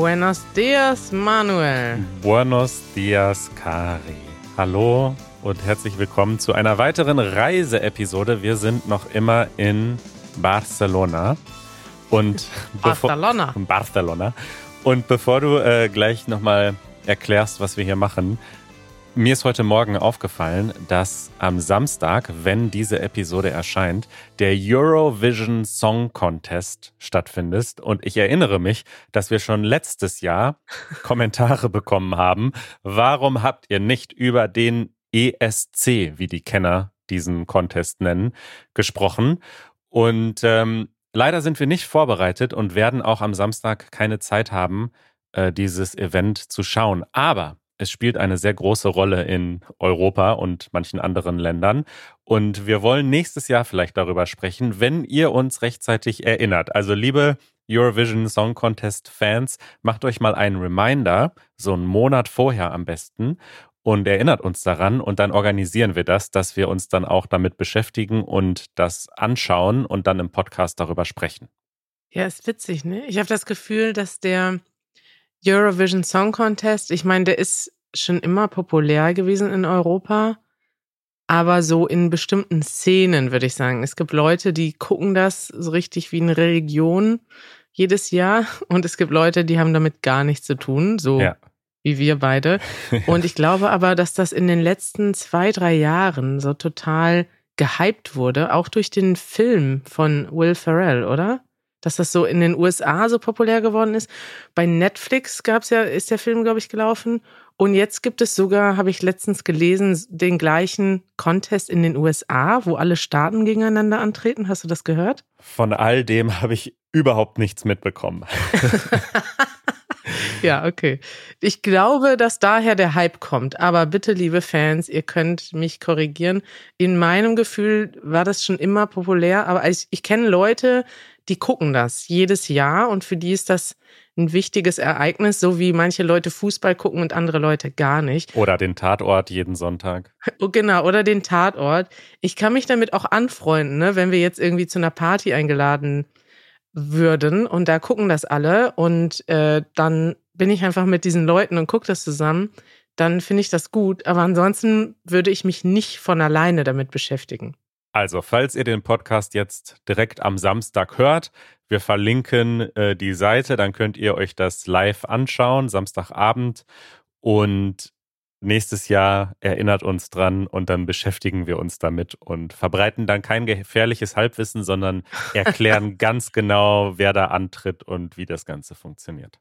Buenos dias, Manuel. Buenos dias, Kari. Hallo und herzlich willkommen zu einer weiteren Reiseepisode. Wir sind noch immer in Barcelona. Und Barcelona. Barcelona. Und bevor du äh, gleich nochmal erklärst, was wir hier machen, mir ist heute Morgen aufgefallen, dass am Samstag, wenn diese Episode erscheint, der Eurovision Song Contest stattfindet. Und ich erinnere mich, dass wir schon letztes Jahr Kommentare bekommen haben. Warum habt ihr nicht über den ESC, wie die Kenner diesen Contest nennen, gesprochen? Und ähm, leider sind wir nicht vorbereitet und werden auch am Samstag keine Zeit haben, äh, dieses Event zu schauen. Aber es spielt eine sehr große Rolle in Europa und manchen anderen Ländern. Und wir wollen nächstes Jahr vielleicht darüber sprechen, wenn ihr uns rechtzeitig erinnert. Also liebe Eurovision Song Contest Fans, macht euch mal einen Reminder, so einen Monat vorher am besten, und erinnert uns daran und dann organisieren wir das, dass wir uns dann auch damit beschäftigen und das anschauen und dann im Podcast darüber sprechen. Ja, ist witzig, ne? Ich habe das Gefühl, dass der Eurovision Song Contest, ich meine, der ist schon immer populär gewesen in Europa, aber so in bestimmten Szenen, würde ich sagen. Es gibt Leute, die gucken das so richtig wie eine Religion jedes Jahr und es gibt Leute, die haben damit gar nichts zu tun, so ja. wie wir beide. Und ich glaube aber, dass das in den letzten zwei, drei Jahren so total gehypt wurde, auch durch den Film von Will Ferrell, oder? Dass das so in den USA so populär geworden ist. Bei Netflix gab's ja, ist der Film, glaube ich, gelaufen. Und jetzt gibt es sogar, habe ich letztens gelesen, den gleichen Contest in den USA, wo alle Staaten gegeneinander antreten. Hast du das gehört? Von all dem habe ich überhaupt nichts mitbekommen. ja, okay. Ich glaube, dass daher der Hype kommt. Aber bitte, liebe Fans, ihr könnt mich korrigieren. In meinem Gefühl war das schon immer populär. Aber ich, ich kenne Leute, die gucken das jedes Jahr und für die ist das ein wichtiges Ereignis, so wie manche Leute Fußball gucken und andere Leute gar nicht. Oder den Tatort jeden Sonntag. Oh, genau, oder den Tatort. Ich kann mich damit auch anfreunden, ne, wenn wir jetzt irgendwie zu einer Party eingeladen würden und da gucken das alle und äh, dann bin ich einfach mit diesen Leuten und gucke das zusammen, dann finde ich das gut. Aber ansonsten würde ich mich nicht von alleine damit beschäftigen. Also, falls ihr den Podcast jetzt direkt am Samstag hört, wir verlinken äh, die Seite, dann könnt ihr euch das live anschauen, Samstagabend. Und nächstes Jahr erinnert uns dran und dann beschäftigen wir uns damit und verbreiten dann kein gefährliches Halbwissen, sondern erklären ganz genau, wer da antritt und wie das Ganze funktioniert.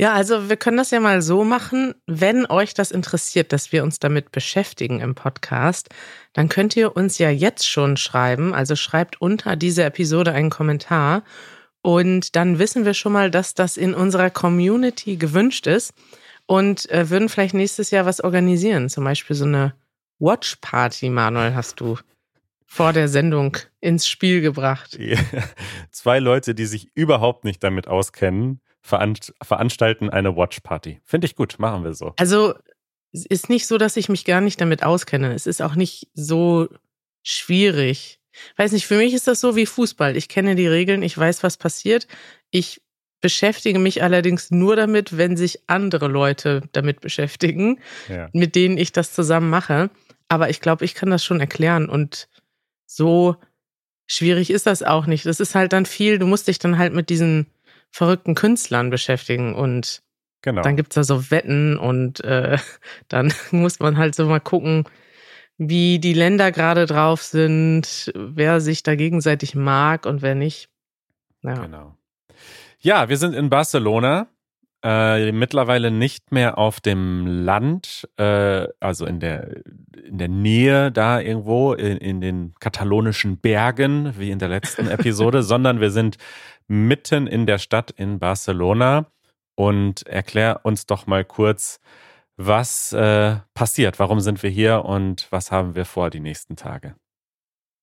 Ja, also wir können das ja mal so machen, wenn euch das interessiert, dass wir uns damit beschäftigen im Podcast, dann könnt ihr uns ja jetzt schon schreiben. Also schreibt unter dieser Episode einen Kommentar und dann wissen wir schon mal, dass das in unserer Community gewünscht ist und äh, würden vielleicht nächstes Jahr was organisieren. Zum Beispiel so eine Watch Party, Manuel, hast du vor der Sendung ins Spiel gebracht. Ja. Zwei Leute, die sich überhaupt nicht damit auskennen, veranstalten eine Watchparty. Finde ich gut, machen wir so. Also es ist nicht so, dass ich mich gar nicht damit auskenne. Es ist auch nicht so schwierig. Weiß nicht, für mich ist das so wie Fußball. Ich kenne die Regeln, ich weiß, was passiert. Ich beschäftige mich allerdings nur damit, wenn sich andere Leute damit beschäftigen, ja. mit denen ich das zusammen mache. Aber ich glaube, ich kann das schon erklären und so schwierig ist das auch nicht. Das ist halt dann viel, du musst dich dann halt mit diesen verrückten Künstlern beschäftigen und genau. dann gibt's da so Wetten und äh, dann muss man halt so mal gucken, wie die Länder gerade drauf sind, wer sich da gegenseitig mag und wer nicht. Ja. Genau. Ja, wir sind in Barcelona. Äh, mittlerweile nicht mehr auf dem Land, äh, also in der, in der Nähe da irgendwo, in, in den katalonischen Bergen, wie in der letzten Episode, sondern wir sind mitten in der Stadt in Barcelona und erklär uns doch mal kurz, was äh, passiert, warum sind wir hier und was haben wir vor die nächsten Tage.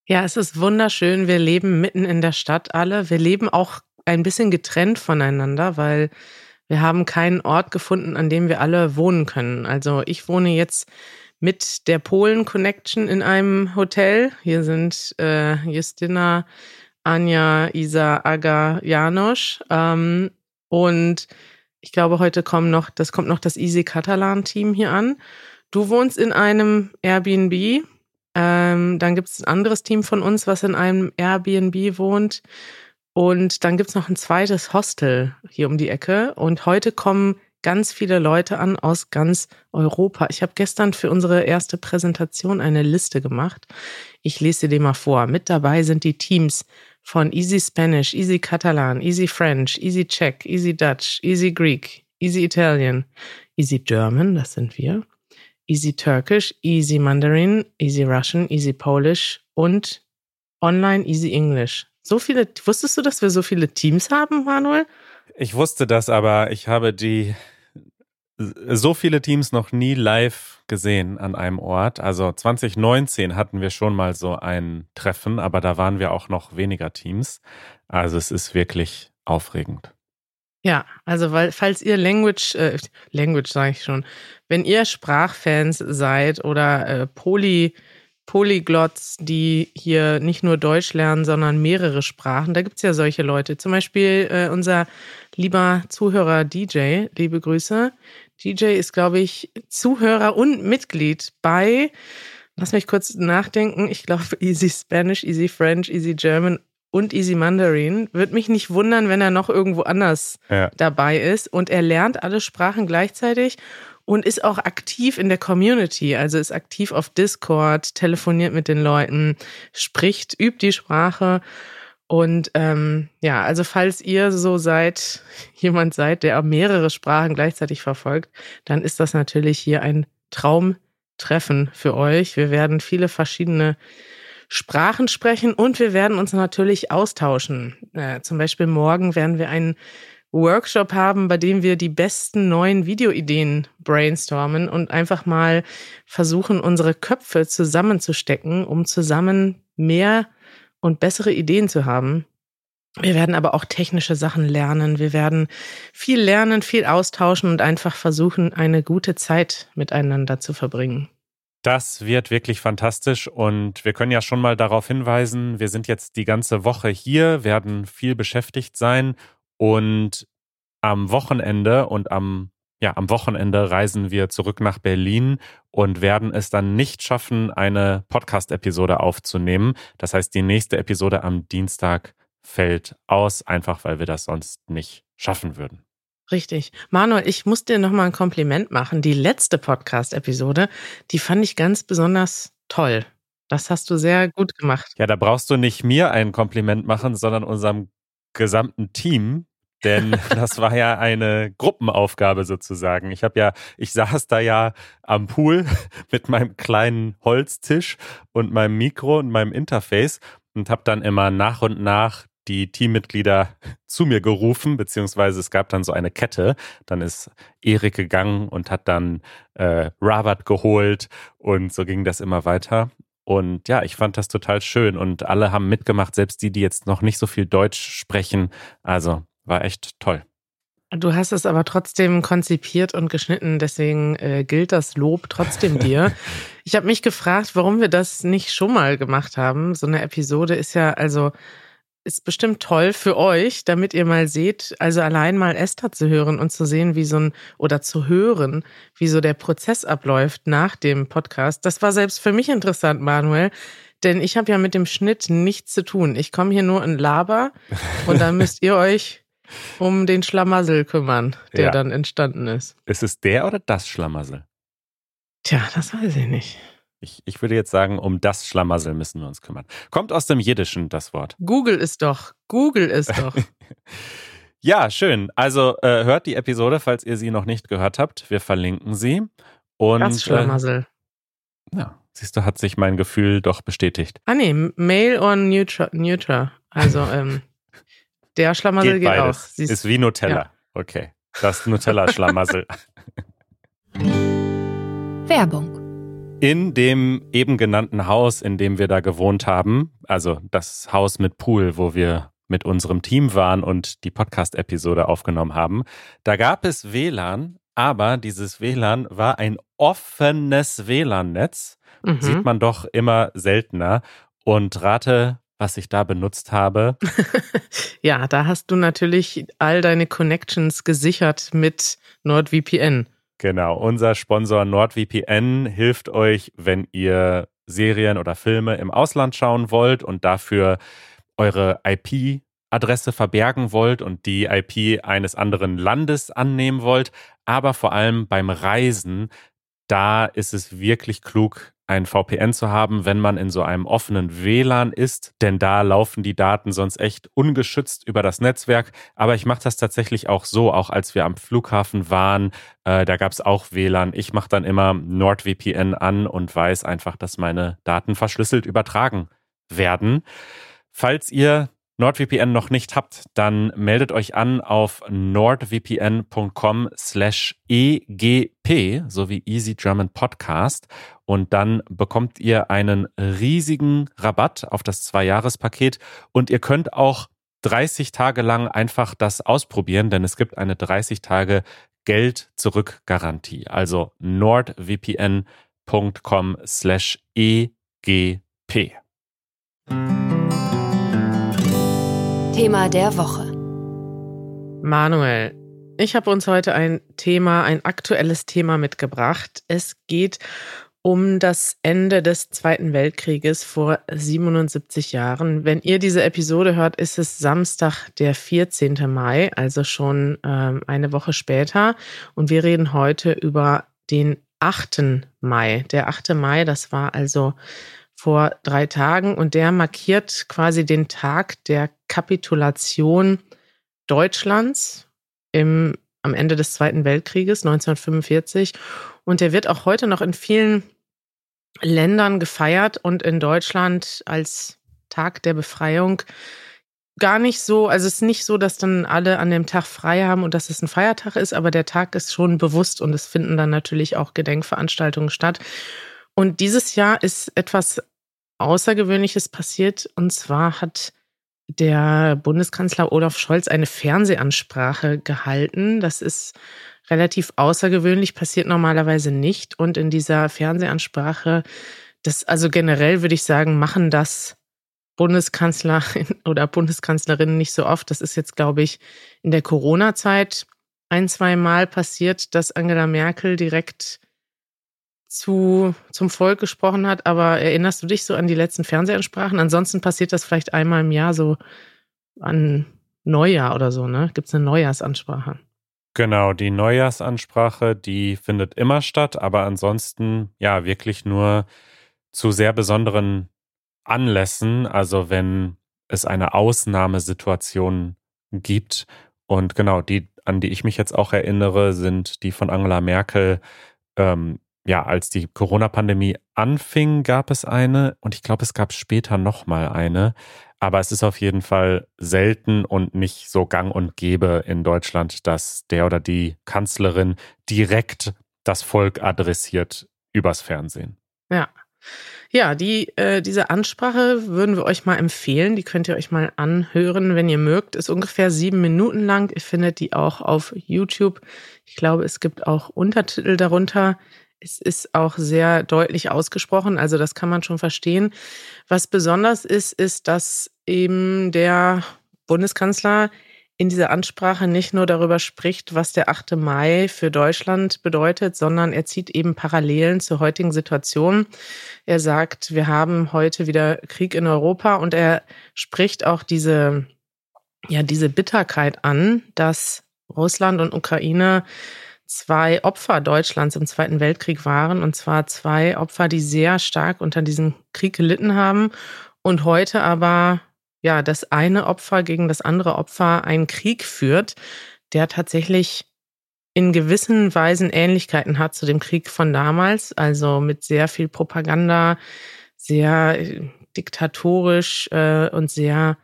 Ja, es ist wunderschön. Wir leben mitten in der Stadt alle. Wir leben auch ein bisschen getrennt voneinander, weil wir haben keinen Ort gefunden, an dem wir alle wohnen können. Also ich wohne jetzt mit der Polen Connection in einem Hotel. Hier sind äh, Justina, Anja, Isa, Aga, Janosch. Ähm, und Ich glaube, heute kommen noch, das kommt noch das Easy Catalan Team hier an. Du wohnst in einem Airbnb. Ähm, dann gibt es ein anderes Team von uns, was in einem Airbnb wohnt. Und dann gibt es noch ein zweites Hostel hier um die Ecke. Und heute kommen ganz viele Leute an aus ganz Europa. Ich habe gestern für unsere erste Präsentation eine Liste gemacht. Ich lese dir mal vor. Mit dabei sind die Teams von Easy Spanish, Easy Catalan, Easy French, Easy Czech, Easy Dutch, Easy Greek, Easy Italian, Easy German, das sind wir, Easy Turkish, Easy Mandarin, Easy Russian, Easy Polish und Online Easy English. So viele, wusstest du, dass wir so viele Teams haben, Manuel? Ich wusste das, aber ich habe die so viele Teams noch nie live gesehen an einem Ort. Also 2019 hatten wir schon mal so ein Treffen, aber da waren wir auch noch weniger Teams. Also es ist wirklich aufregend. Ja, also weil falls ihr Language, äh, Language sage ich schon, wenn ihr Sprachfans seid oder äh, Poly Polyglots, die hier nicht nur Deutsch lernen, sondern mehrere Sprachen. Da gibt es ja solche Leute. Zum Beispiel äh, unser lieber Zuhörer DJ, liebe Grüße. DJ ist, glaube ich, Zuhörer und Mitglied bei, lass mich kurz nachdenken, ich glaube Easy Spanish, Easy French, Easy German und Easy Mandarin. Würde mich nicht wundern, wenn er noch irgendwo anders ja. dabei ist. Und er lernt alle Sprachen gleichzeitig und ist auch aktiv in der Community, also ist aktiv auf Discord, telefoniert mit den Leuten, spricht, übt die Sprache. Und ähm, ja, also falls ihr so seid, jemand seid, der mehrere Sprachen gleichzeitig verfolgt, dann ist das natürlich hier ein Traumtreffen für euch. Wir werden viele verschiedene Sprachen sprechen und wir werden uns natürlich austauschen. Äh, zum Beispiel morgen werden wir einen Workshop haben, bei dem wir die besten neuen Videoideen brainstormen und einfach mal versuchen, unsere Köpfe zusammenzustecken, um zusammen mehr und bessere Ideen zu haben. Wir werden aber auch technische Sachen lernen. Wir werden viel lernen, viel austauschen und einfach versuchen, eine gute Zeit miteinander zu verbringen. Das wird wirklich fantastisch und wir können ja schon mal darauf hinweisen, wir sind jetzt die ganze Woche hier, werden viel beschäftigt sein und am Wochenende und am ja, am Wochenende reisen wir zurück nach Berlin und werden es dann nicht schaffen, eine Podcast-Episode aufzunehmen. Das heißt, die nächste Episode am Dienstag fällt aus, einfach weil wir das sonst nicht schaffen würden. Richtig. Manuel, ich muss dir nochmal ein Kompliment machen. Die letzte Podcast-Episode, die fand ich ganz besonders toll. Das hast du sehr gut gemacht. Ja, da brauchst du nicht mir ein Kompliment machen, sondern unserem gesamten Team, denn das war ja eine Gruppenaufgabe sozusagen. Ich habe ja, ich saß da ja am Pool mit meinem kleinen Holztisch und meinem Mikro und meinem Interface und habe dann immer nach und nach die Teammitglieder zu mir gerufen, beziehungsweise es gab dann so eine Kette. Dann ist Erik gegangen und hat dann äh, Robert geholt und so ging das immer weiter. Und ja, ich fand das total schön und alle haben mitgemacht, selbst die, die jetzt noch nicht so viel Deutsch sprechen. Also war echt toll. Du hast es aber trotzdem konzipiert und geschnitten, deswegen äh, gilt das Lob trotzdem dir. ich habe mich gefragt, warum wir das nicht schon mal gemacht haben. So eine Episode ist ja also ist bestimmt toll für euch, damit ihr mal seht, also allein mal Esther zu hören und zu sehen, wie so ein oder zu hören, wie so der Prozess abläuft nach dem Podcast. Das war selbst für mich interessant, Manuel, denn ich habe ja mit dem Schnitt nichts zu tun. Ich komme hier nur in Laber und dann müsst ihr euch um den Schlamassel kümmern, der ja. dann entstanden ist. Ist es der oder das Schlamassel? Tja, das weiß ich nicht. Ich, ich würde jetzt sagen, um das Schlamassel müssen wir uns kümmern. Kommt aus dem Jiddischen das Wort. Google ist doch. Google ist doch. ja, schön. Also äh, hört die Episode, falls ihr sie noch nicht gehört habt. Wir verlinken sie. Und, das Schlamassel. Äh, ja, siehst du, hat sich mein Gefühl doch bestätigt. Ah nee, Male on. Neutra. Also, ähm. Der Schlamassel geht, geht auch. Siehst ist wie Nutella. Ja. Okay. Das Nutella-Schlamassel. Werbung. In dem eben genannten Haus, in dem wir da gewohnt haben, also das Haus mit Pool, wo wir mit unserem Team waren und die Podcast-Episode aufgenommen haben, da gab es WLAN, aber dieses WLAN war ein offenes WLAN-Netz. Mhm. Sieht man doch immer seltener. Und rate, was ich da benutzt habe. ja, da hast du natürlich all deine Connections gesichert mit NordVPN. Genau, unser Sponsor NordVPN hilft euch, wenn ihr Serien oder Filme im Ausland schauen wollt und dafür eure IP-Adresse verbergen wollt und die IP eines anderen Landes annehmen wollt, aber vor allem beim Reisen, da ist es wirklich klug, ein VPN zu haben, wenn man in so einem offenen WLAN ist, denn da laufen die Daten sonst echt ungeschützt über das Netzwerk. Aber ich mache das tatsächlich auch so, auch als wir am Flughafen waren, äh, da gab es auch WLAN. Ich mache dann immer NordVPN an und weiß einfach, dass meine Daten verschlüsselt übertragen werden. Falls ihr NordVPN noch nicht habt, dann meldet euch an auf nordvpn.com slash egp, sowie Easy German Podcast. Und dann bekommt ihr einen riesigen Rabatt auf das Zwei-Jahres-Paket. Und ihr könnt auch 30 Tage lang einfach das ausprobieren, denn es gibt eine 30 Tage Geld-Zurück-Garantie. Also nordvpn.com slash egp. Thema der Woche. Manuel, ich habe uns heute ein Thema, ein aktuelles Thema mitgebracht. Es geht um das Ende des Zweiten Weltkrieges vor 77 Jahren. Wenn ihr diese Episode hört, ist es Samstag, der 14. Mai, also schon ähm, eine Woche später. Und wir reden heute über den 8. Mai. Der 8. Mai, das war also vor drei Tagen und der markiert quasi den Tag der Kapitulation Deutschlands im, am Ende des Zweiten Weltkrieges 1945 und der wird auch heute noch in vielen Ländern gefeiert und in Deutschland als Tag der Befreiung gar nicht so, also es ist nicht so, dass dann alle an dem Tag frei haben und dass es ein Feiertag ist, aber der Tag ist schon bewusst und es finden dann natürlich auch Gedenkveranstaltungen statt. Und dieses Jahr ist etwas Außergewöhnliches passiert. Und zwar hat der Bundeskanzler Olaf Scholz eine Fernsehansprache gehalten. Das ist relativ außergewöhnlich, passiert normalerweise nicht. Und in dieser Fernsehansprache, das, also generell würde ich sagen, machen das Bundeskanzler oder Bundeskanzlerinnen nicht so oft. Das ist jetzt, glaube ich, in der Corona-Zeit ein, zwei Mal passiert, dass Angela Merkel direkt zu, zum Volk gesprochen hat, aber erinnerst du dich so an die letzten Fernsehansprachen? Ansonsten passiert das vielleicht einmal im Jahr so an Neujahr oder so, ne? Gibt es eine Neujahrsansprache? Genau, die Neujahrsansprache, die findet immer statt, aber ansonsten ja wirklich nur zu sehr besonderen Anlässen, also wenn es eine Ausnahmesituation gibt. Und genau, die, an die ich mich jetzt auch erinnere, sind die von Angela Merkel ähm, ja, als die Corona-Pandemie anfing, gab es eine und ich glaube, es gab später nochmal eine. Aber es ist auf jeden Fall selten und nicht so gang und gäbe in Deutschland, dass der oder die Kanzlerin direkt das Volk adressiert übers Fernsehen. Ja. Ja, die, äh, diese Ansprache würden wir euch mal empfehlen. Die könnt ihr euch mal anhören, wenn ihr mögt. Ist ungefähr sieben Minuten lang. Ihr findet die auch auf YouTube. Ich glaube, es gibt auch Untertitel darunter. Es ist auch sehr deutlich ausgesprochen, also das kann man schon verstehen. Was besonders ist, ist, dass eben der Bundeskanzler in dieser Ansprache nicht nur darüber spricht, was der 8. Mai für Deutschland bedeutet, sondern er zieht eben Parallelen zur heutigen Situation. Er sagt, wir haben heute wieder Krieg in Europa und er spricht auch diese, ja, diese Bitterkeit an, dass Russland und Ukraine zwei Opfer Deutschlands im Zweiten Weltkrieg waren. Und zwar zwei Opfer, die sehr stark unter diesem Krieg gelitten haben und heute aber ja das eine Opfer gegen das andere Opfer einen Krieg führt, der tatsächlich in gewissen Weisen Ähnlichkeiten hat zu dem Krieg von damals, also mit sehr viel Propaganda, sehr äh, diktatorisch äh, und sehr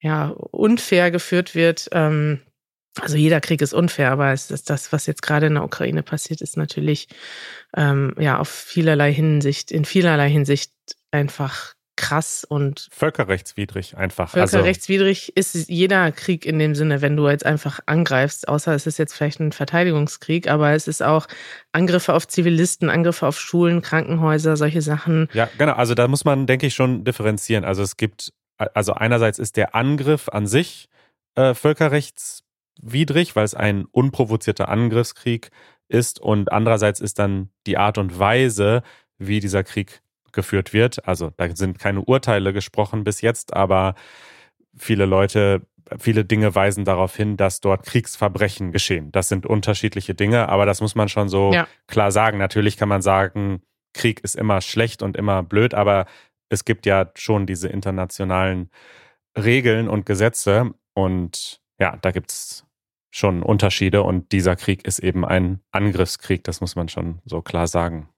ja unfair geführt wird. Ähm, also jeder Krieg ist unfair, aber es ist das, was jetzt gerade in der Ukraine passiert, ist natürlich ähm, ja auf vielerlei Hinsicht, in vielerlei Hinsicht einfach krass und völkerrechtswidrig einfach. Also völkerrechtswidrig also, ist jeder Krieg in dem Sinne, wenn du jetzt einfach angreifst, außer es ist jetzt vielleicht ein Verteidigungskrieg, aber es ist auch Angriffe auf Zivilisten, Angriffe auf Schulen, Krankenhäuser, solche Sachen. Ja, genau. Also da muss man, denke ich, schon differenzieren. Also es gibt also einerseits ist der Angriff an sich äh, völkerrechtswidrig, weil es ein unprovozierter Angriffskrieg ist und andererseits ist dann die Art und Weise, wie dieser Krieg geführt wird. Also da sind keine Urteile gesprochen bis jetzt, aber viele Leute, viele Dinge weisen darauf hin, dass dort Kriegsverbrechen geschehen. Das sind unterschiedliche Dinge, aber das muss man schon so ja. klar sagen. Natürlich kann man sagen, Krieg ist immer schlecht und immer blöd, aber es gibt ja schon diese internationalen Regeln und Gesetze und ja, da gibt es schon Unterschiede und dieser Krieg ist eben ein Angriffskrieg, das muss man schon so klar sagen.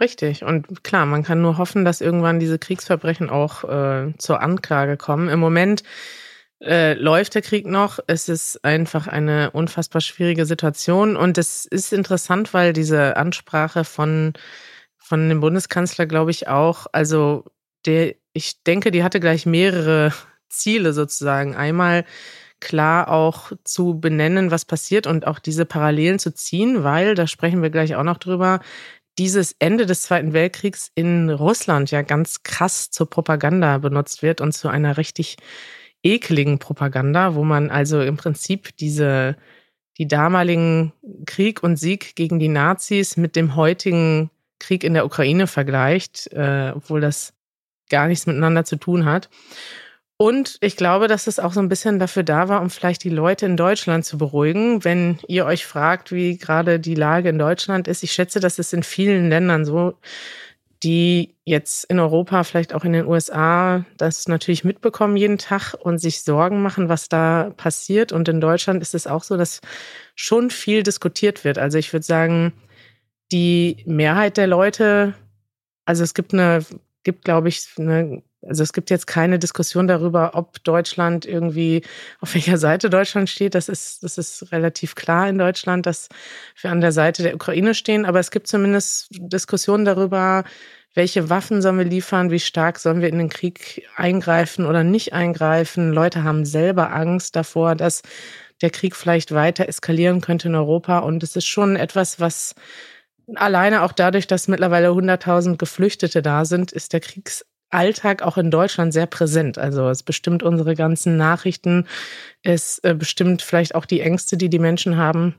Richtig. Und klar, man kann nur hoffen, dass irgendwann diese Kriegsverbrechen auch äh, zur Anklage kommen. Im Moment äh, läuft der Krieg noch. Es ist einfach eine unfassbar schwierige Situation. Und es ist interessant, weil diese Ansprache von, von dem Bundeskanzler, glaube ich, auch, also der, ich denke, die hatte gleich mehrere Ziele sozusagen. Einmal klar auch zu benennen, was passiert und auch diese Parallelen zu ziehen, weil, da sprechen wir gleich auch noch drüber, dieses Ende des Zweiten Weltkriegs in Russland ja ganz krass zur Propaganda benutzt wird und zu einer richtig ekligen Propaganda, wo man also im Prinzip diese, die damaligen Krieg und Sieg gegen die Nazis mit dem heutigen Krieg in der Ukraine vergleicht, äh, obwohl das gar nichts miteinander zu tun hat. Und ich glaube, dass es auch so ein bisschen dafür da war, um vielleicht die Leute in Deutschland zu beruhigen, wenn ihr euch fragt, wie gerade die Lage in Deutschland ist. Ich schätze, dass es in vielen Ländern so, die jetzt in Europa, vielleicht auch in den USA, das natürlich mitbekommen jeden Tag und sich Sorgen machen, was da passiert. Und in Deutschland ist es auch so, dass schon viel diskutiert wird. Also ich würde sagen, die Mehrheit der Leute, also es gibt eine, gibt, glaube ich, eine also es gibt jetzt keine Diskussion darüber, ob Deutschland irgendwie, auf welcher Seite Deutschland steht. Das ist, das ist relativ klar in Deutschland, dass wir an der Seite der Ukraine stehen. Aber es gibt zumindest Diskussionen darüber, welche Waffen sollen wir liefern, wie stark sollen wir in den Krieg eingreifen oder nicht eingreifen. Leute haben selber Angst davor, dass der Krieg vielleicht weiter eskalieren könnte in Europa. Und es ist schon etwas, was alleine auch dadurch, dass mittlerweile 100.000 Geflüchtete da sind, ist der Kriegs Alltag auch in Deutschland sehr präsent. Also es bestimmt unsere ganzen Nachrichten, es äh, bestimmt vielleicht auch die Ängste, die die Menschen haben.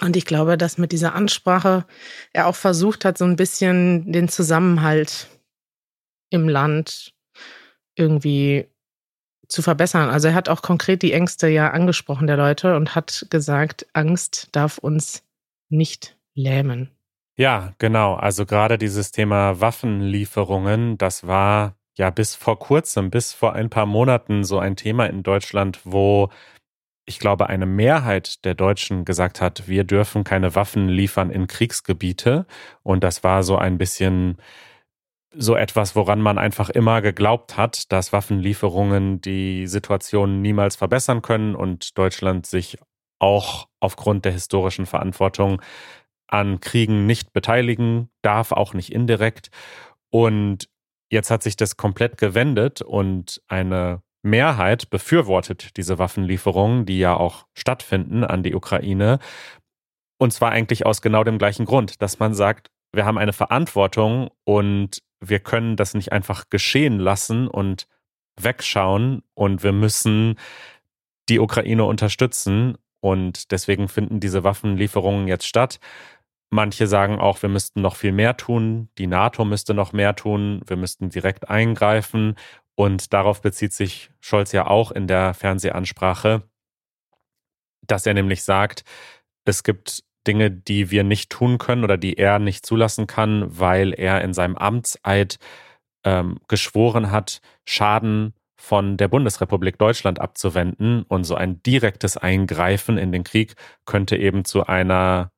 Und ich glaube, dass mit dieser Ansprache er auch versucht hat, so ein bisschen den Zusammenhalt im Land irgendwie zu verbessern. Also er hat auch konkret die Ängste ja angesprochen der Leute und hat gesagt, Angst darf uns nicht lähmen. Ja, genau. Also gerade dieses Thema Waffenlieferungen, das war ja bis vor kurzem, bis vor ein paar Monaten so ein Thema in Deutschland, wo ich glaube, eine Mehrheit der Deutschen gesagt hat, wir dürfen keine Waffen liefern in Kriegsgebiete. Und das war so ein bisschen so etwas, woran man einfach immer geglaubt hat, dass Waffenlieferungen die Situation niemals verbessern können und Deutschland sich auch aufgrund der historischen Verantwortung an Kriegen nicht beteiligen darf, auch nicht indirekt. Und jetzt hat sich das komplett gewendet und eine Mehrheit befürwortet diese Waffenlieferungen, die ja auch stattfinden an die Ukraine. Und zwar eigentlich aus genau dem gleichen Grund, dass man sagt, wir haben eine Verantwortung und wir können das nicht einfach geschehen lassen und wegschauen und wir müssen die Ukraine unterstützen und deswegen finden diese Waffenlieferungen jetzt statt. Manche sagen auch, wir müssten noch viel mehr tun, die NATO müsste noch mehr tun, wir müssten direkt eingreifen. Und darauf bezieht sich Scholz ja auch in der Fernsehansprache, dass er nämlich sagt, es gibt Dinge, die wir nicht tun können oder die er nicht zulassen kann, weil er in seinem Amtseid ähm, geschworen hat, Schaden von der Bundesrepublik Deutschland abzuwenden. Und so ein direktes Eingreifen in den Krieg könnte eben zu einer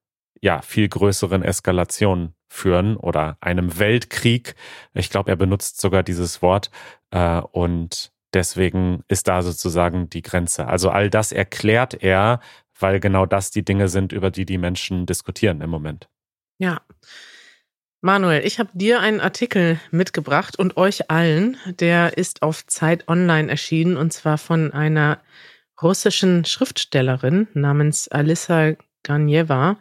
ja, viel größeren Eskalationen führen oder einem Weltkrieg. Ich glaube, er benutzt sogar dieses Wort äh, und deswegen ist da sozusagen die Grenze. Also all das erklärt er, weil genau das die Dinge sind, über die die Menschen diskutieren im Moment. Ja. Manuel, ich habe dir einen Artikel mitgebracht und euch allen. Der ist auf Zeit Online erschienen und zwar von einer russischen Schriftstellerin namens Alissa Ganeva.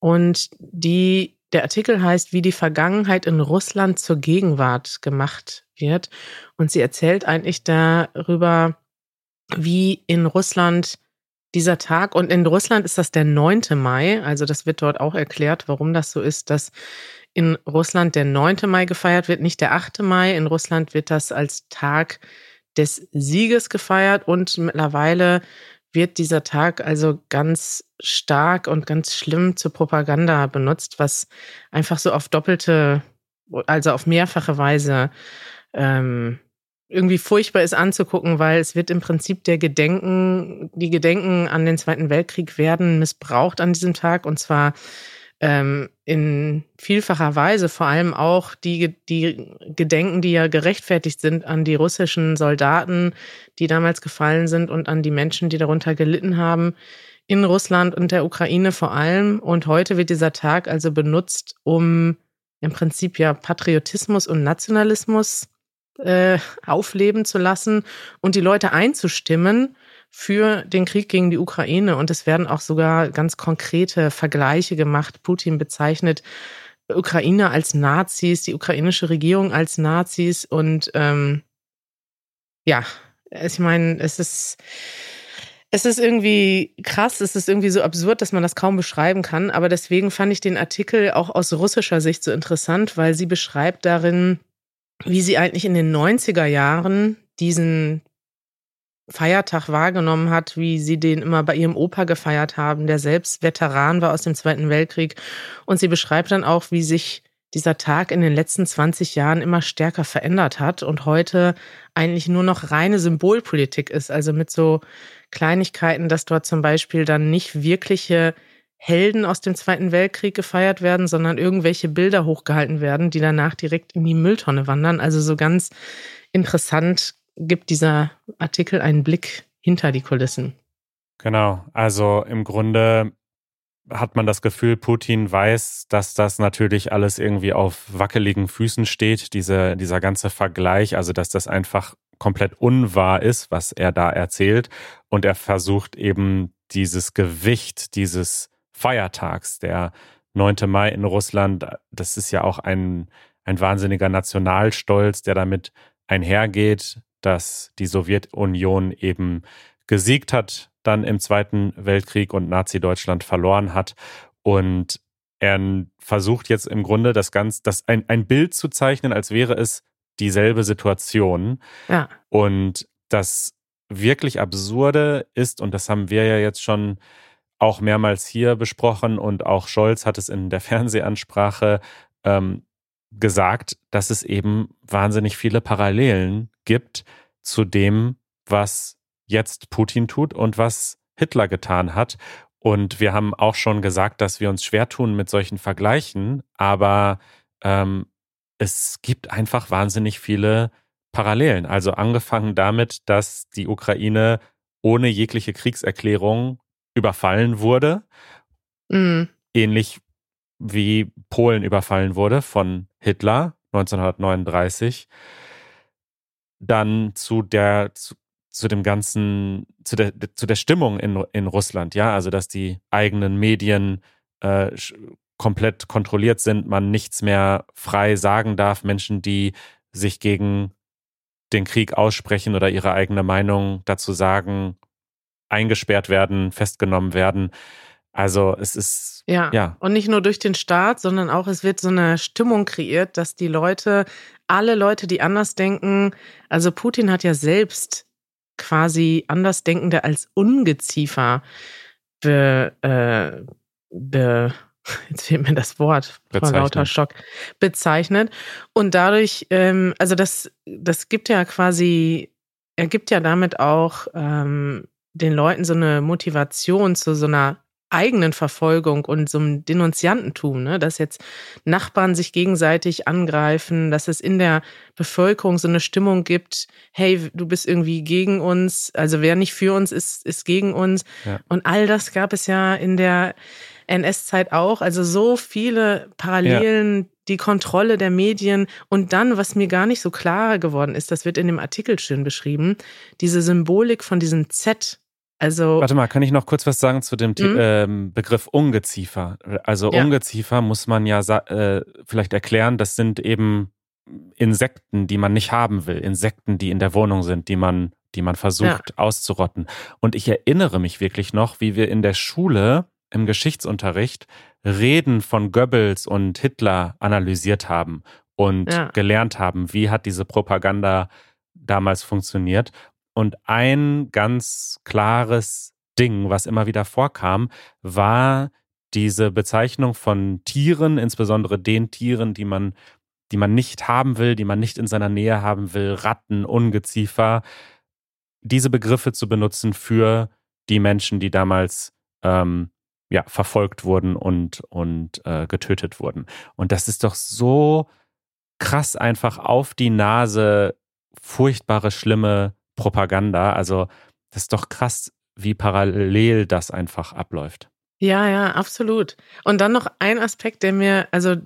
Und die der Artikel heißt, wie die Vergangenheit in Russland zur Gegenwart gemacht wird. Und sie erzählt eigentlich darüber, wie in Russland dieser Tag, und in Russland ist das der 9. Mai, also das wird dort auch erklärt, warum das so ist, dass in Russland der 9. Mai gefeiert wird, nicht der 8. Mai. In Russland wird das als Tag des Sieges gefeiert und mittlerweile wird dieser Tag also ganz stark und ganz schlimm zur Propaganda benutzt, was einfach so auf doppelte, also auf mehrfache Weise ähm, irgendwie furchtbar ist anzugucken, weil es wird im Prinzip der Gedenken, die Gedenken an den Zweiten Weltkrieg werden missbraucht an diesem Tag. Und zwar ähm, in vielfacher Weise, vor allem auch die, die Gedenken, die ja gerechtfertigt sind an die russischen Soldaten, die damals gefallen sind und an die Menschen, die darunter gelitten haben, in Russland und der Ukraine vor allem. Und heute wird dieser Tag also benutzt, um im Prinzip ja Patriotismus und Nationalismus äh, aufleben zu lassen und die Leute einzustimmen für den Krieg gegen die Ukraine. Und es werden auch sogar ganz konkrete Vergleiche gemacht. Putin bezeichnet Ukraine als Nazis, die ukrainische Regierung als Nazis. Und ähm, ja, ich meine, es ist. Es ist irgendwie krass, es ist irgendwie so absurd, dass man das kaum beschreiben kann. Aber deswegen fand ich den Artikel auch aus russischer Sicht so interessant, weil sie beschreibt darin, wie sie eigentlich in den 90er Jahren diesen Feiertag wahrgenommen hat, wie sie den immer bei ihrem Opa gefeiert haben, der selbst Veteran war aus dem Zweiten Weltkrieg. Und sie beschreibt dann auch, wie sich dieser Tag in den letzten 20 Jahren immer stärker verändert hat und heute eigentlich nur noch reine Symbolpolitik ist. Also mit so Kleinigkeiten, dass dort zum Beispiel dann nicht wirkliche Helden aus dem Zweiten Weltkrieg gefeiert werden, sondern irgendwelche Bilder hochgehalten werden, die danach direkt in die Mülltonne wandern. Also so ganz interessant gibt dieser Artikel einen Blick hinter die Kulissen. Genau, also im Grunde hat man das Gefühl, Putin weiß, dass das natürlich alles irgendwie auf wackeligen Füßen steht, diese, dieser ganze Vergleich, also dass das einfach komplett unwahr ist, was er da erzählt. Und er versucht eben dieses Gewicht dieses Feiertags, der 9. Mai in Russland, das ist ja auch ein, ein wahnsinniger Nationalstolz, der damit einhergeht, dass die Sowjetunion eben gesiegt hat, dann im Zweiten Weltkrieg und Nazi-Deutschland verloren hat. Und er versucht jetzt im Grunde das ganz, das ein, ein Bild zu zeichnen, als wäre es dieselbe Situation. Ja. Und das wirklich Absurde ist, und das haben wir ja jetzt schon auch mehrmals hier besprochen und auch Scholz hat es in der Fernsehansprache ähm, gesagt, dass es eben wahnsinnig viele Parallelen gibt zu dem, was jetzt Putin tut und was Hitler getan hat. Und wir haben auch schon gesagt, dass wir uns schwer tun mit solchen Vergleichen, aber ähm, es gibt einfach wahnsinnig viele Parallelen. Also angefangen damit, dass die Ukraine ohne jegliche Kriegserklärung überfallen wurde. Mhm. Ähnlich wie Polen überfallen wurde von Hitler 1939. Dann zu der, zu, zu dem ganzen, zu der, zu der Stimmung in, in Russland, ja, also dass die eigenen Medien äh, komplett kontrolliert sind, man nichts mehr frei sagen darf, Menschen, die sich gegen den Krieg aussprechen oder ihre eigene Meinung dazu sagen, eingesperrt werden, festgenommen werden. Also es ist ja. ja. Und nicht nur durch den Staat, sondern auch es wird so eine Stimmung kreiert, dass die Leute, alle Leute, die anders denken, also Putin hat ja selbst quasi Andersdenkende als Ungeziefer be, äh, be, jetzt fehlt mir das Wort vor lauter Schock, bezeichnet. Und dadurch, ähm, also das, das gibt ja quasi, er gibt ja damit auch ähm, den Leuten so eine Motivation zu so einer eigenen Verfolgung und so einem Denunziantentum, ne? dass jetzt Nachbarn sich gegenseitig angreifen, dass es in der Bevölkerung so eine Stimmung gibt, hey, du bist irgendwie gegen uns, also wer nicht für uns ist, ist gegen uns. Ja. Und all das gab es ja in der NS-Zeit auch, also so viele Parallelen, ja. die Kontrolle der Medien und dann, was mir gar nicht so klar geworden ist, das wird in dem Artikel schön beschrieben, diese Symbolik von diesem Z Also Warte mal, kann ich noch kurz was sagen zu dem Mhm. ähm, Begriff Ungeziefer? Also Ja. Ungeziefer muss man ja äh, vielleicht erklären, das sind eben Insekten, die man nicht haben will, Insekten, die in der Wohnung sind, die man, die man versucht auszurotten. Und ich erinnere mich wirklich noch, wie wir in der Schule im Geschichtsunterricht Reden von Goebbels und Hitler analysiert haben und Ja. gelernt haben, wie hat diese Propaganda damals funktioniert. Und ein ganz klares Ding, was immer wieder vorkam, war diese Bezeichnung von Tieren, insbesondere den Tieren, die man, die man nicht haben will, die man nicht in seiner Nähe haben will, Ratten, Ungeziefer, diese Begriffe zu benutzen für die Menschen, die damals ähm, ja, verfolgt wurden und, und äh, getötet wurden. Und das ist doch so krass einfach auf die Nase, furchtbare, schlimme Propaganda. Also das ist doch krass, wie parallel das einfach abläuft. Ja, ja, absolut. Und dann noch ein Aspekt, der mir, also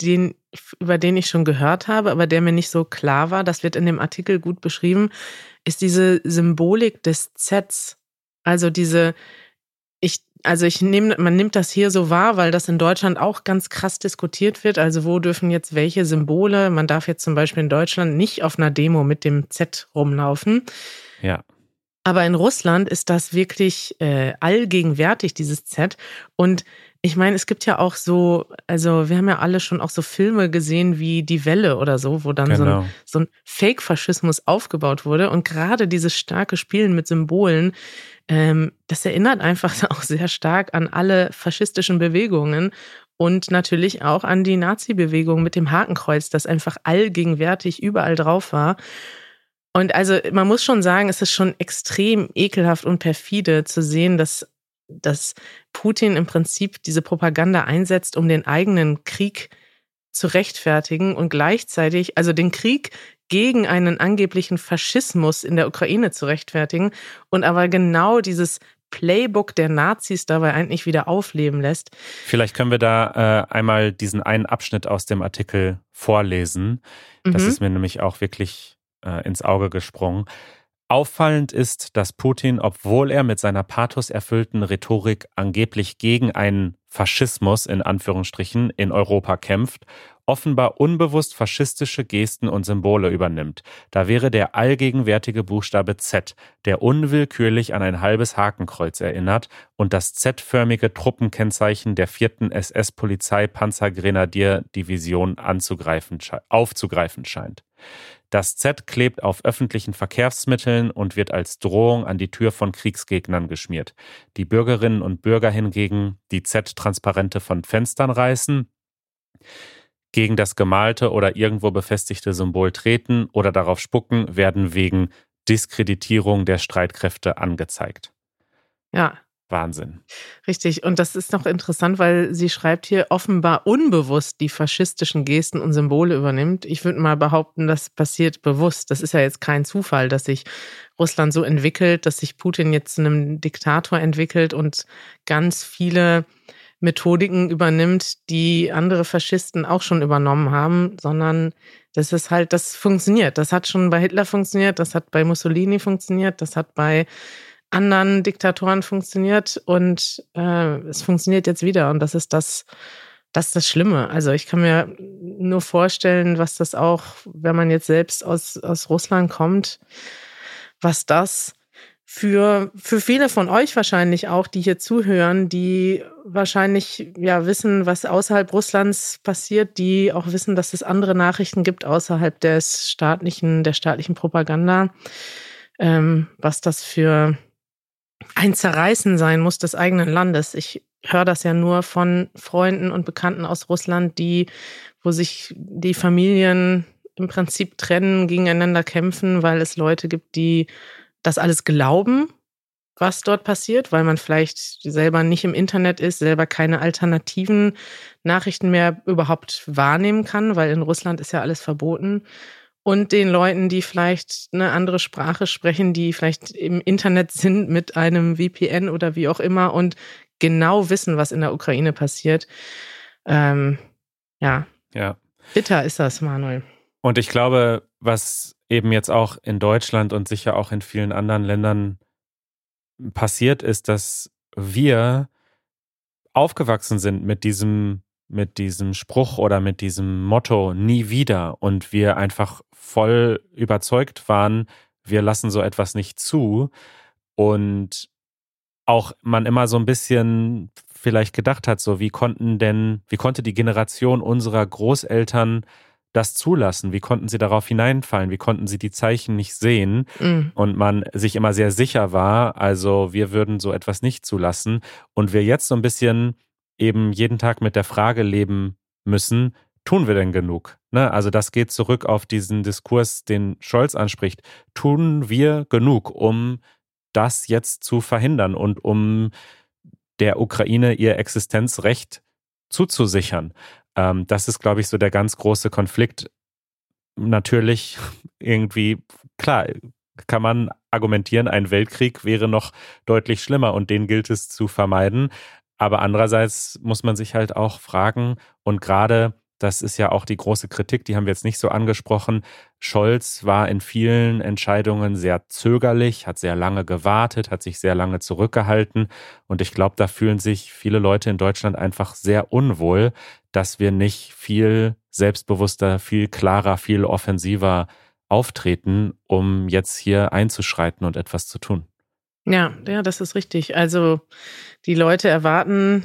den, über den ich schon gehört habe, aber der mir nicht so klar war, das wird in dem Artikel gut beschrieben, ist diese Symbolik des Zs. Also diese, also ich nehme, man nimmt das hier so wahr, weil das in Deutschland auch ganz krass diskutiert wird. Also wo dürfen jetzt welche Symbole? Man darf jetzt zum Beispiel in Deutschland nicht auf einer Demo mit dem Z rumlaufen. Ja. Aber in Russland ist das wirklich äh, allgegenwärtig, dieses Z. Und ich meine, es gibt ja auch so, also wir haben ja alle schon auch so Filme gesehen wie Die Welle oder so, wo dann so ein, Genau. so ein Fake-Faschismus aufgebaut wurde. Und gerade dieses starke Spielen mit Symbolen, ähm, das erinnert einfach auch sehr stark an alle faschistischen Bewegungen und natürlich auch an die Nazi-Bewegung mit dem Hakenkreuz, das einfach allgegenwärtig überall drauf war. Und also man muss schon sagen, es ist schon extrem ekelhaft und perfide zu sehen, dass, dass Putin im Prinzip diese Propaganda einsetzt, um den eigenen Krieg zu rechtfertigen und gleichzeitig, also den Krieg gegen einen angeblichen Faschismus in der Ukraine zu rechtfertigen und aber genau dieses Playbook der Nazis dabei eigentlich wieder aufleben lässt. Vielleicht können wir da äh, einmal diesen einen Abschnitt aus dem Artikel vorlesen. Das Mhm. ist mir nämlich auch wirklich äh, ins Auge gesprungen. Auffallend ist, dass Putin, obwohl er mit seiner pathoserfüllten Rhetorik angeblich gegen einen Faschismus in Anführungsstrichen in Europa kämpft, offenbar unbewusst faschistische Gesten und Symbole übernimmt. Da wäre der allgegenwärtige Buchstabe Z, der unwillkürlich an ein halbes Hakenkreuz erinnert und das Z-förmige Truppenkennzeichen der 4. SS-Polizei-Panzergrenadier-Division aufzugreifen scheint. Das Z klebt auf öffentlichen Verkehrsmitteln und wird als Drohung an die Tür von Kriegsgegnern geschmiert. Die Bürgerinnen und Bürger hingegen, die Z-Transparente von Fenstern reißen, gegen das gemalte oder irgendwo befestigte Symbol treten oder darauf spucken, werden wegen Diskreditierung der Streitkräfte angezeigt. Ja, Wahnsinn. Richtig. Und das ist noch interessant, weil sie schreibt hier offenbar unbewusst die faschistischen Gesten und Symbole übernimmt. Ich würde mal behaupten, das passiert bewusst. Das ist ja jetzt kein Zufall, dass sich Russland so entwickelt, dass sich Putin jetzt zu einem Diktator entwickelt und ganz viele Methodiken übernimmt, die andere Faschisten auch schon übernommen haben, sondern das ist halt, das funktioniert. Das hat schon bei Hitler funktioniert, das hat bei Mussolini funktioniert, das hat bei anderen Diktatoren funktioniert und äh, es funktioniert jetzt wieder und das ist das, das ist das Schlimme. Also ich kann mir nur vorstellen, was das auch, wenn man jetzt selbst aus, aus Russland kommt, was das für, für viele von euch wahrscheinlich auch, die hier zuhören, die wahrscheinlich ja wissen, was außerhalb Russlands passiert, die auch wissen, dass es andere Nachrichten gibt außerhalb des staatlichen, der staatlichen Propaganda, ähm, was das für ein Zerreißen sein muss des eigenen Landes. Ich höre das ja nur von Freunden und Bekannten aus Russland, die, wo sich die Familien im Prinzip trennen, gegeneinander kämpfen, weil es Leute gibt, die das alles glauben, was dort passiert, weil man vielleicht selber nicht im Internet ist, selber keine alternativen Nachrichten mehr überhaupt wahrnehmen kann, weil in Russland ist ja alles verboten. Und den Leuten, die vielleicht eine andere Sprache sprechen, die vielleicht im Internet sind mit einem VPN oder wie auch immer und genau wissen, was in der Ukraine passiert. Ähm, ja, Ja. bitter ist das, Manuel. Und ich glaube, was eben jetzt auch in Deutschland und sicher auch in vielen anderen Ländern passiert ist, dass wir aufgewachsen sind mit diesem, mit diesem Spruch oder mit diesem Motto nie wieder und wir einfach voll überzeugt waren, wir lassen so etwas nicht zu und auch man immer so ein bisschen vielleicht gedacht hat, so wie konnten denn, wie konnte die Generation unserer Großeltern das zulassen? Wie konnten sie darauf hineinfallen? Wie konnten sie die Zeichen nicht sehen? Mhm. Und man sich immer sehr sicher war, also wir würden so etwas nicht zulassen. Und wir jetzt so ein bisschen eben jeden Tag mit der Frage leben müssen, tun wir denn genug? Ne? Also das geht zurück auf diesen Diskurs, den Scholz anspricht. Tun wir genug, um das jetzt zu verhindern und um der Ukraine ihr Existenzrecht zuzusichern? Ähm, das ist, glaube ich, so der ganz große Konflikt. Natürlich irgendwie, klar, kann man argumentieren, ein Weltkrieg wäre noch deutlich schlimmer und den gilt es zu vermeiden. Aber andererseits muss man sich halt auch fragen, und gerade das ist ja auch die große Kritik, die haben wir jetzt nicht so angesprochen. Scholz war in vielen Entscheidungen sehr zögerlich, hat sehr lange gewartet, hat sich sehr lange zurückgehalten. Und ich glaube, da fühlen sich viele Leute in Deutschland einfach sehr unwohl, dass wir nicht viel selbstbewusster, viel klarer, viel offensiver auftreten, um jetzt hier einzuschreiten und etwas zu tun. Ja, ja, das ist richtig. Also die Leute erwarten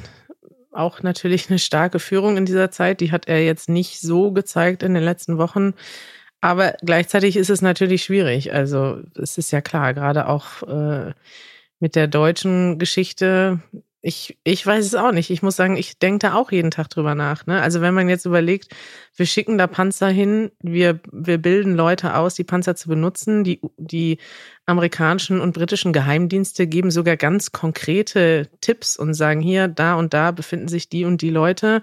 auch natürlich eine starke Führung in dieser Zeit. Die hat er jetzt nicht so gezeigt in den letzten Wochen. Aber gleichzeitig ist es natürlich schwierig. Also es ist ja klar, gerade auch äh, mit der deutschen Geschichte. Ich, ich weiß es auch nicht. Ich muss sagen, ich denke da auch jeden Tag drüber nach. Ne? Also wenn man jetzt überlegt, wir schicken da Panzer hin, wir, wir bilden Leute aus, die Panzer zu benutzen. Die, die amerikanischen und britischen Geheimdienste geben sogar ganz konkrete Tipps und sagen, hier, da und da befinden sich die und die Leute.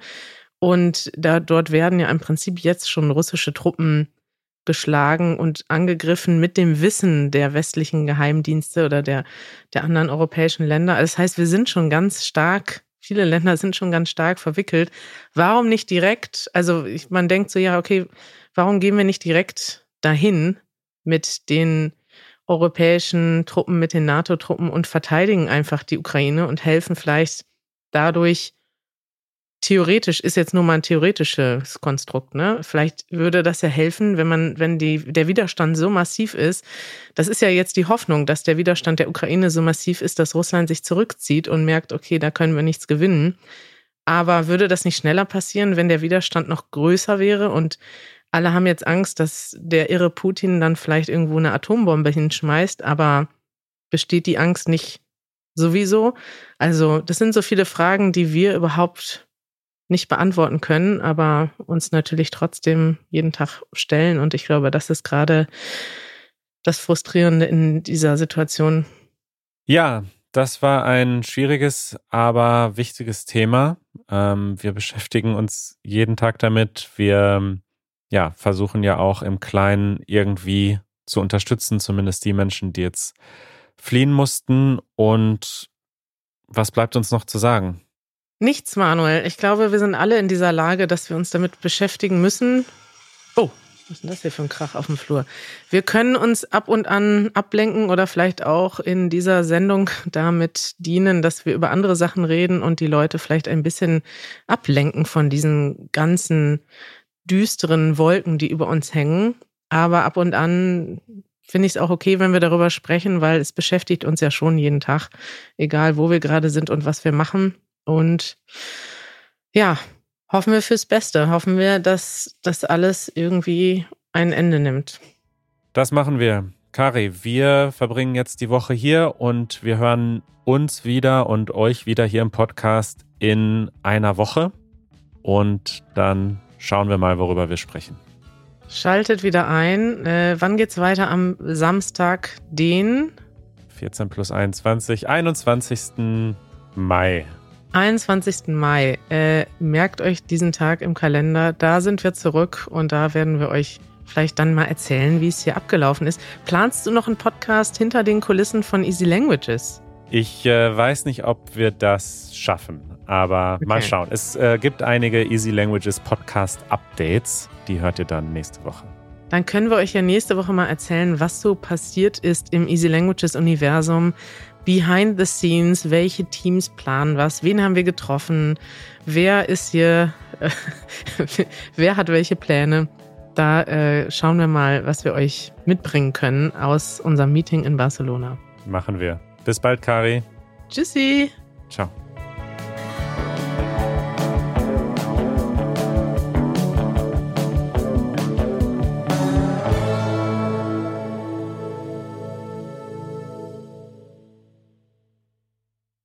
Und da, dort werden ja im Prinzip jetzt schon russische Truppen geschlagen und angegriffen mit dem Wissen der westlichen Geheimdienste oder der, der anderen europäischen Länder. Das heißt, wir sind schon ganz stark, viele Länder sind schon ganz stark verwickelt. Warum nicht direkt, also man denkt so, ja, okay, warum gehen wir nicht direkt dahin mit den europäischen Truppen, mit den NATO-Truppen und verteidigen einfach die Ukraine und helfen vielleicht dadurch theoretisch ist jetzt nur mal ein theoretisches Konstrukt, ne? Vielleicht würde das ja helfen, wenn man, wenn die, der Widerstand so massiv ist. Das ist ja jetzt die Hoffnung, dass der Widerstand der Ukraine so massiv ist, dass Russland sich zurückzieht und merkt, okay, da können wir nichts gewinnen. Aber würde das nicht schneller passieren, wenn der Widerstand noch größer wäre und alle haben jetzt Angst, dass der irre Putin dann vielleicht irgendwo eine Atombombe hinschmeißt, aber besteht die Angst nicht sowieso? Also, das sind so viele Fragen, die wir überhaupt nicht beantworten können, aber uns natürlich trotzdem jeden Tag stellen. Und ich glaube, das ist gerade das Frustrierende in dieser Situation. Ja, das war ein schwieriges, aber wichtiges Thema. Ähm, wir beschäftigen uns jeden Tag damit. Wir ja, versuchen ja auch im Kleinen irgendwie zu unterstützen, zumindest die Menschen, die jetzt fliehen mussten. Und was bleibt uns noch zu sagen? Nichts, Manuel. Ich glaube, wir sind alle in dieser Lage, dass wir uns damit beschäftigen müssen. Oh, was ist denn das hier für ein Krach auf dem Flur? Wir können uns ab und an ablenken oder vielleicht auch in dieser Sendung damit dienen, dass wir über andere Sachen reden und die Leute vielleicht ein bisschen ablenken von diesen ganzen düsteren Wolken, die über uns hängen. Aber ab und an finde ich es auch okay, wenn wir darüber sprechen, weil es beschäftigt uns ja schon jeden Tag, egal wo wir gerade sind und was wir machen. Und ja, hoffen wir fürs Beste. Hoffen wir, dass das alles irgendwie ein Ende nimmt. Das machen wir. Kari, wir verbringen jetzt die Woche hier und wir hören uns wieder und euch wieder hier im Podcast in einer Woche. Und dann schauen wir mal, worüber wir sprechen. Schaltet wieder ein. Äh, wann geht's weiter? Am Samstag, den 14 plus 21, 21. Mai. 21. Mai. Äh, merkt euch diesen Tag im Kalender. Da sind wir zurück und da werden wir euch vielleicht dann mal erzählen, wie es hier abgelaufen ist. Planst du noch einen Podcast hinter den Kulissen von Easy Languages? Ich äh, weiß nicht, ob wir das schaffen, aber okay. mal schauen. Es äh, gibt einige Easy Languages Podcast Updates. Die hört ihr dann nächste Woche. Dann können wir euch ja nächste Woche mal erzählen, was so passiert ist im Easy Languages Universum behind the scenes, welche Teams planen was, wen haben wir getroffen, wer ist hier, wer hat welche Pläne. Da äh, schauen wir mal, was wir euch mitbringen können aus unserem Meeting in Barcelona. Machen wir. Bis bald, Kari. Tschüssi. Ciao.